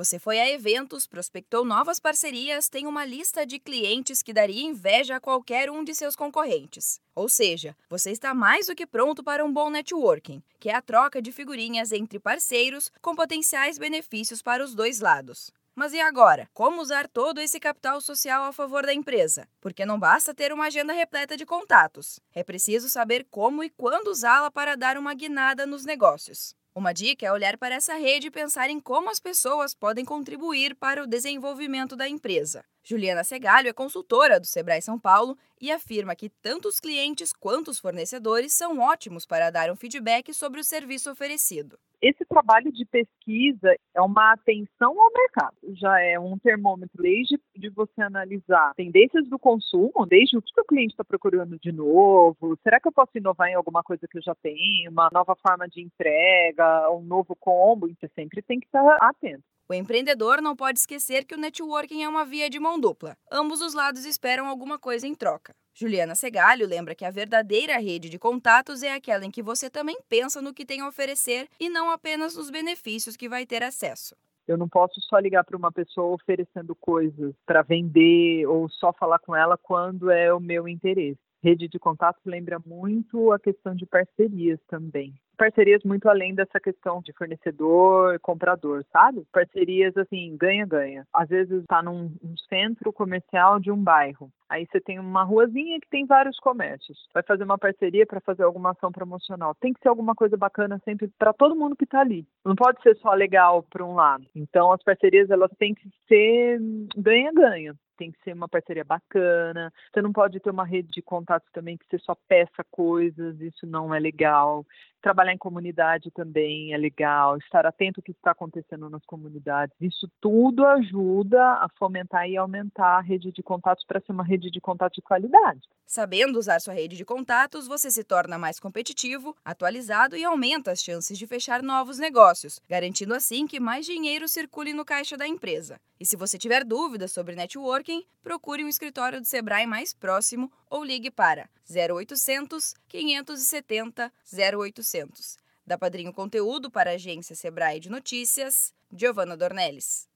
Você foi a eventos, prospectou novas parcerias, tem uma lista de clientes que daria inveja a qualquer um de seus concorrentes. Ou seja, você está mais do que pronto para um bom networking, que é a troca de figurinhas entre parceiros com potenciais benefícios para os dois lados. Mas e agora? Como usar todo esse capital social a favor da empresa? Porque não basta ter uma agenda repleta de contatos. É preciso saber como e quando usá-la para dar uma guinada nos negócios. Uma dica é olhar para essa rede e pensar em como as pessoas podem contribuir para o desenvolvimento da empresa. Juliana Segalho é consultora do Sebrae São Paulo e afirma que tanto os clientes quanto os fornecedores são ótimos para dar um feedback sobre o serviço oferecido. Esse trabalho de pesquisa é uma atenção ao mercado. Já é um termômetro desde de você analisar tendências do consumo, desde o que o cliente está procurando de novo, será que eu posso inovar em alguma coisa que eu já tenho, uma nova forma de entrega, um novo combo, você sempre tem que estar atento. O empreendedor não pode esquecer que o networking é uma via de mão dupla. Ambos os lados esperam alguma coisa em troca. Juliana Segalho lembra que a verdadeira rede de contatos é aquela em que você também pensa no que tem a oferecer e não apenas nos benefícios que vai ter acesso. Eu não posso só ligar para uma pessoa oferecendo coisas para vender ou só falar com ela quando é o meu interesse. Rede de contatos lembra muito a questão de parcerias também parcerias muito além dessa questão de fornecedor, comprador, sabe? Parcerias assim, ganha-ganha. Às vezes está num um centro comercial de um bairro. Aí você tem uma ruazinha que tem vários comércios. Vai fazer uma parceria para fazer alguma ação promocional. Tem que ser alguma coisa bacana sempre para todo mundo que está ali. Não pode ser só legal para um lado. Então as parcerias elas têm que ser ganha-ganha tem que ser uma parceria bacana. Você não pode ter uma rede de contatos também que você só peça coisas, isso não é legal. Trabalhar em comunidade também é legal, estar atento ao que está acontecendo nas comunidades. Isso tudo ajuda a fomentar e aumentar a rede de contatos para ser uma rede de contatos de qualidade. Sabendo usar sua rede de contatos, você se torna mais competitivo, atualizado e aumenta as chances de fechar novos negócios, garantindo assim que mais dinheiro circule no caixa da empresa. E se você tiver dúvidas sobre networking, procure um escritório do Sebrae mais próximo ou ligue para 0800 570 0800. Da Padrinho Conteúdo para a agência Sebrae de Notícias, Giovana Dornelles.